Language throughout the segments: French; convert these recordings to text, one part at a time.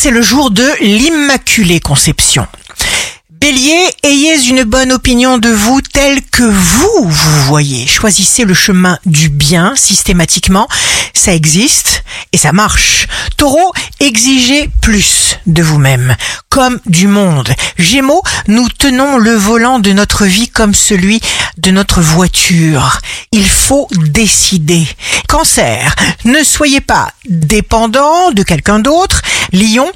c'est le jour de l'Immaculée Conception. Bélier, ayez une bonne opinion de vous tel que vous vous voyez. Choisissez le chemin du bien systématiquement. Ça existe et ça marche. Taureau, exigez plus de vous-même, comme du monde. Gémeaux, nous tenons le volant de notre vie comme celui de notre voiture. Il faut décider. Cancer, ne soyez pas dépendant de quelqu'un d'autre. Lion,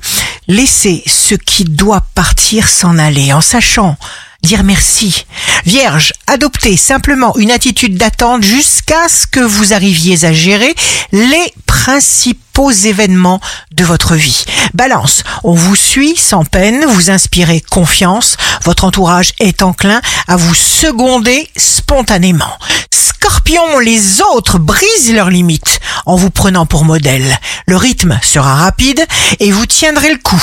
laissez ce qui doit partir s'en aller en sachant dire merci. Vierge, adoptez simplement une attitude d'attente jusqu'à ce que vous arriviez à gérer les principaux événements de votre vie. Balance, on vous suit sans peine, vous inspirez confiance, votre entourage est enclin à vous seconder spontanément. Scorpion, les autres brisent leurs limites en vous prenant pour modèle. Le rythme sera rapide et vous tiendrez le coup.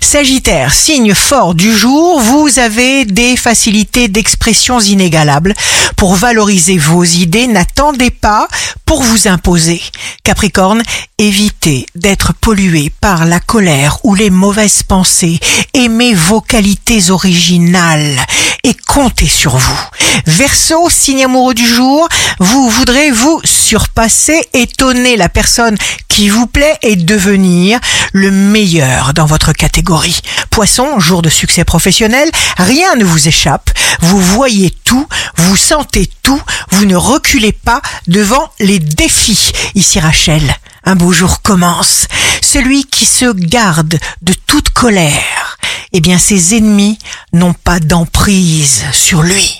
Sagittaire, signe fort du jour, vous avez des facilités d'expression inégalables. Pour valoriser vos idées, n'attendez pas pour vous imposer. Capricorne, évitez d'être pollué par la colère ou les mauvaises pensées. Aimez vos qualités originales et comptez sur vous. Verseau, signe amoureux du jour, vous voudrez vous surpasser, étonner la personne qui vous plaît et devenir le meilleur dans votre catégorie. Poisson, jour de succès professionnel, rien ne vous échappe, vous voyez tout, vous sentez tout, vous ne reculez pas devant les défis. Ici Rachel, un beau jour commence. Celui qui se garde de toute colère, eh bien ses ennemis n'ont pas d'emprise sur lui.